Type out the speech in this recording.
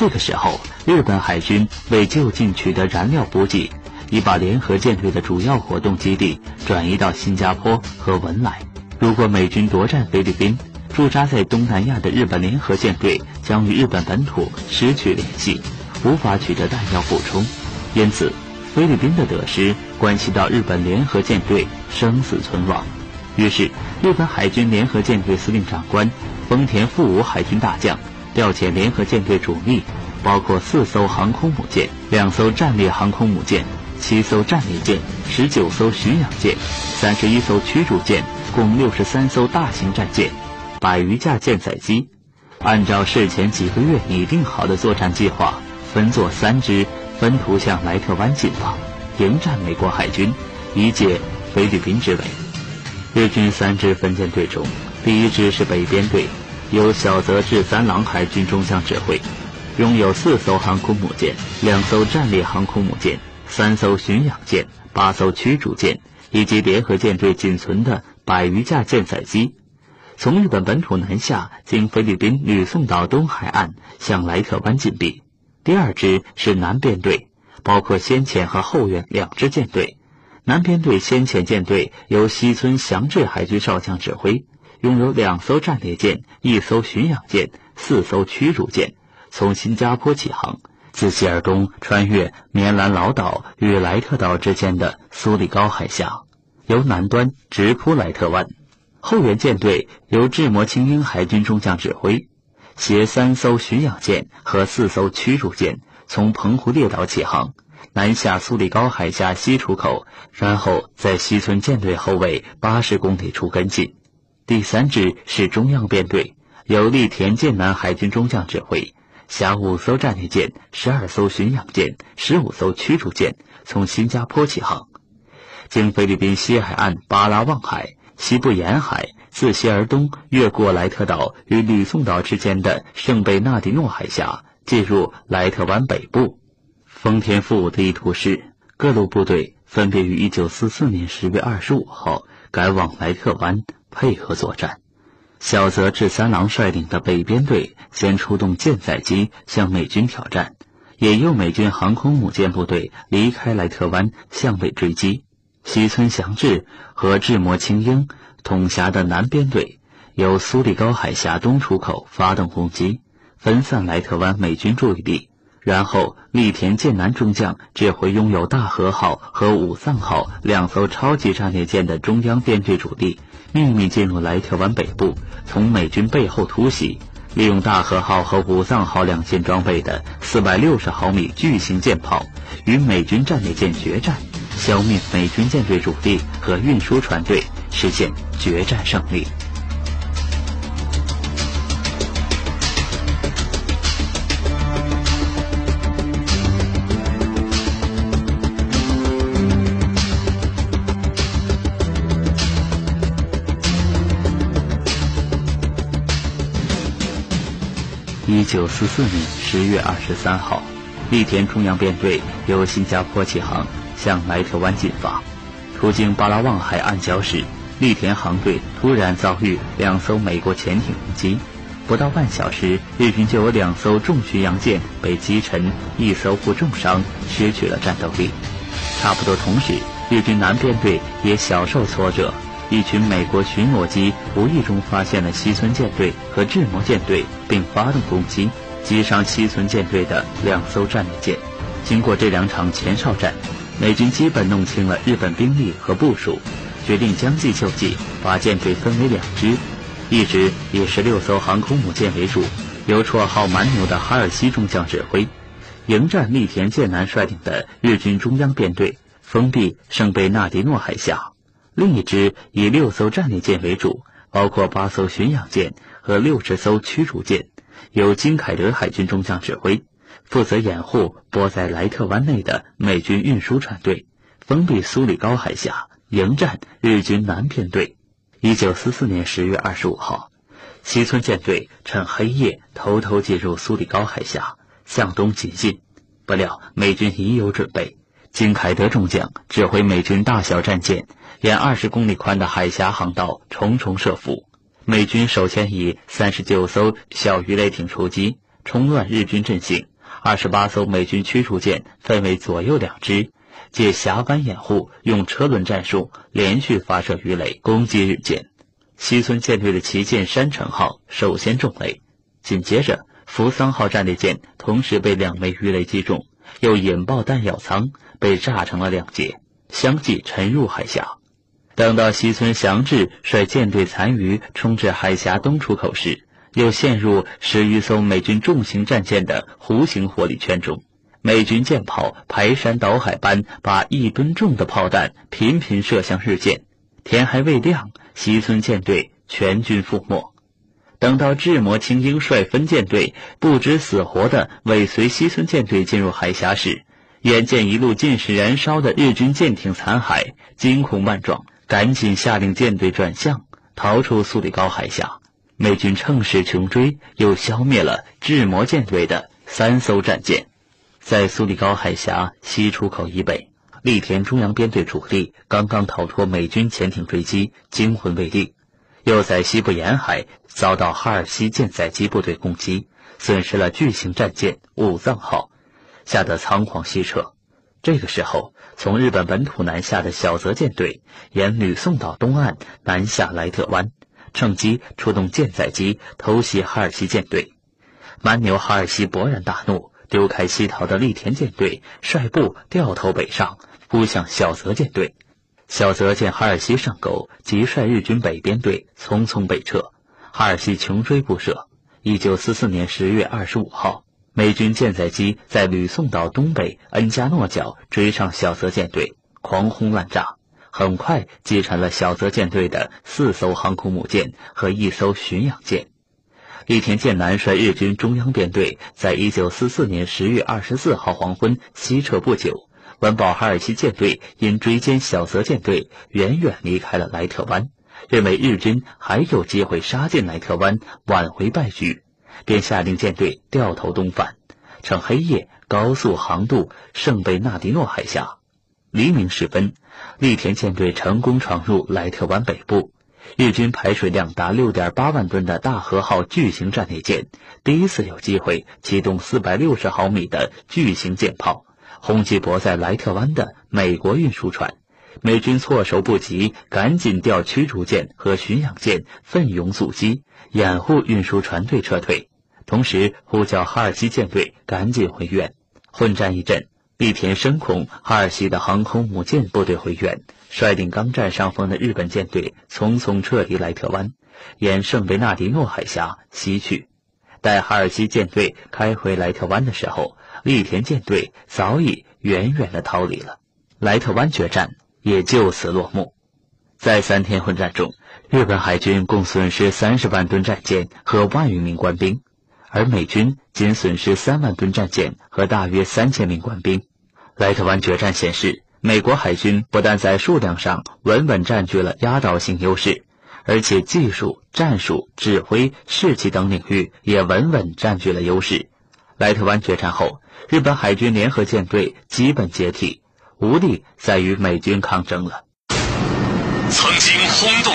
这个时候，日本海军为就近取得燃料补给，已把联合舰队的主要活动基地转移到新加坡和文莱。如果美军夺占菲律宾，驻扎在东南亚的日本联合舰队将与日本本土失去联系，无法取得弹药补充。因此，菲律宾的得失关系到日本联合舰队生死存亡。于是，日本海军联合舰队司令长官丰田富武海军大将调遣联合舰队主力，包括四艘航空母舰、两艘战列航空母舰、七艘战列舰、十九艘巡洋舰、三十一艘驱逐舰，共六十三艘大型战舰。百余架舰载机，按照事前几个月拟定好的作战计划，分作三支，分途向莱特湾进发，迎战美国海军，以解菲律宾之围。日军三支分舰队中，第一支是北边队，由小泽治三郎海军中将指挥，拥有四艘航空母舰、两艘战列航空母舰、三艘巡洋舰、八艘驱逐舰，以及联合舰队仅存的百余架舰载机。从日本本土南下，经菲律宾吕宋岛东海岸向莱特湾进逼。第二支是南边队，包括先遣和后援两支舰队。南边队先遣舰队由西村祥治海军少将指挥，拥有两艘战列舰、一艘巡洋舰、四艘驱逐舰，从新加坡起航，自西而东穿越棉兰老岛与莱特岛之间的苏里高海峡，由南端直扑莱特湾。后援舰队由志摩青英海军中将指挥，携三艘巡洋舰和四艘驱逐舰，从澎湖列岛起航，南下苏里高海峡西出口，然后在西村舰队后卫八十公里处跟进。第三支是中央编队，由立田舰南海军中将指挥，辖五艘战列舰、十二艘巡洋舰、十五艘驱逐舰，从新加坡起航，经菲律宾西海岸巴拉望海。西部沿海，自西而东，越过莱特岛与吕宋岛之间的圣贝纳迪诺海峡，进入莱特湾北部。丰田富武的意图是，各路部队分别于1944年10月25号赶往莱特湾配合作战。小泽治三郎率领的北边队先出动舰载机向美军挑战，引诱美军航空母舰部队离开莱特湾向北追击。西村祥治和志摩青英统辖的南边队，由苏里高海峡东出口发动攻击，分散莱特湾美军注意力。然后，立田舰南中将指挥拥有大和号和武藏号两艘超级战列舰的中央编队主力，秘密进入莱特湾北部，从美军背后突袭，利用大和号和武藏号两舰装备的四百六十毫米巨型舰炮，与美军战列舰决战。消灭美军舰队主力和运输船队，实现决战胜利。一九四四年十月二十三号，栗田中央编队由新加坡起航。向莱特湾进发，途经巴拉望海岸礁时，栗田航队突然遭遇两艘美国潜艇攻击，不到半小时，日军就有两艘重巡洋舰被击沉，一艘负重伤，失去了战斗力。差不多同时，日军南边队也小受挫折，一群美国巡逻机无意中发现了西村舰队和志摩舰队，并发动攻击，击伤西村舰队的两艘战列舰。经过这两场前哨战。美军基本弄清了日本兵力和部署，决定将计就计，把舰队分为两支，一支以十六艘航空母舰为主，由绰号“蛮牛”的哈尔西中将指挥，迎战立田舰南率领的日军中央编队，封闭圣贝纳迪诺海峡；另一支以六艘战列舰为主，包括八艘巡洋舰和六十艘驱逐舰，由金凯德海军中将指挥。负责掩护泊在莱特湾内的美军运输船队，封闭苏里高海峡，迎战日军南边队。一九四四年十月二十五号，西村舰队趁黑夜偷偷进入苏里高海峡，向东前进。不料美军已有准备，金凯德中将指挥美军大小战舰沿二十公里宽的海峡航道重重设伏。美军首先以三十九艘小鱼雷艇出击，冲乱日军阵型。二十八艘美军驱逐舰分为左右两支，借峡湾掩护，用车轮战术连续发射鱼雷攻击日舰。西村舰队的旗舰山城号首先中雷，紧接着扶桑号战列舰同时被两枚鱼雷击中，又引爆弹药舱，被炸成了两截，相继沉入海峡。等到西村祥治率舰队残余冲至海峡东出口时，又陷入十余艘美军重型战舰的弧形火力圈中，美军舰炮排山倒海般把一吨重的炮弹频频射向日舰。天还未亮，西村舰队全军覆没。等到志摩青鹰率分舰队不知死活地尾随西村舰队进入海峡时，眼见一路尽是燃烧的日军舰艇残骸，惊恐万状，赶紧下令舰队转向，逃出苏里高海峡。美军乘势穷追，又消灭了智摩舰队的三艘战舰。在苏里高海峡西出口以北，栗田中央编队主力刚刚逃脱美军潜艇追击，惊魂未定；又在西部沿海遭到哈尔西舰载机部队攻击，损失了巨型战舰武藏号，吓得仓皇西撤。这个时候，从日本本土南下的小泽舰队沿吕宋岛东岸南下莱特湾。趁机出动舰载机偷袭哈尔西舰队，蛮牛哈尔西勃然大怒，丢开西逃的栗田舰队，率部掉头北上，扑向小泽舰队。小泽见哈尔西上钩，即率日军北边队匆匆北撤。哈尔西穷追不舍。一九四四年十月二十五号，美军舰载机在吕宋岛东北恩加诺角追上小泽舰队，狂轰滥炸。很快击沉了小泽舰队的四艘航空母舰和一艘巡洋舰。栗田舰南率日军中央编队，在一九四四年十月二十四号黄昏西撤不久，闻报哈尔西舰队因追歼小泽舰队，远远离开了莱特湾，认为日军还有机会杀进莱特湾，挽回败局，便下令舰队掉头东返，趁黑夜高速航渡圣贝纳迪诺海峡。黎明时分，栗田舰队成功闯入莱特湾北部。日军排水量达六点八万吨的大和号巨型战列舰，第一次有机会启动四百六十毫米的巨型舰炮，轰击泊在莱特湾的美国运输船。美军措手不及，赶紧调驱逐舰和巡洋舰奋勇阻击，掩护运输船队撤退，同时呼叫哈尔西舰队赶紧回援。混战一阵。栗田深恐哈尔西的航空母舰部队回援，率领刚占上风的日本舰队匆匆撤离莱特湾，沿圣贝纳迪诺海峡西去。待哈尔西舰队开回莱特湾的时候，栗田舰队早已远远的逃离了。莱特湾决战也就此落幕。在三天混战中，日本海军共损失三十万吨战舰和万余名官兵，而美军仅损失三万吨战舰和大约三千名官兵。莱特湾决战显示，美国海军不但在数量上稳稳占据了压倒性优势，而且技术、战术、指挥、士气等领域也稳稳占据了优势。莱特湾决战后，日本海军联合舰队基本解体，无力再与美军抗争了。曾经轰动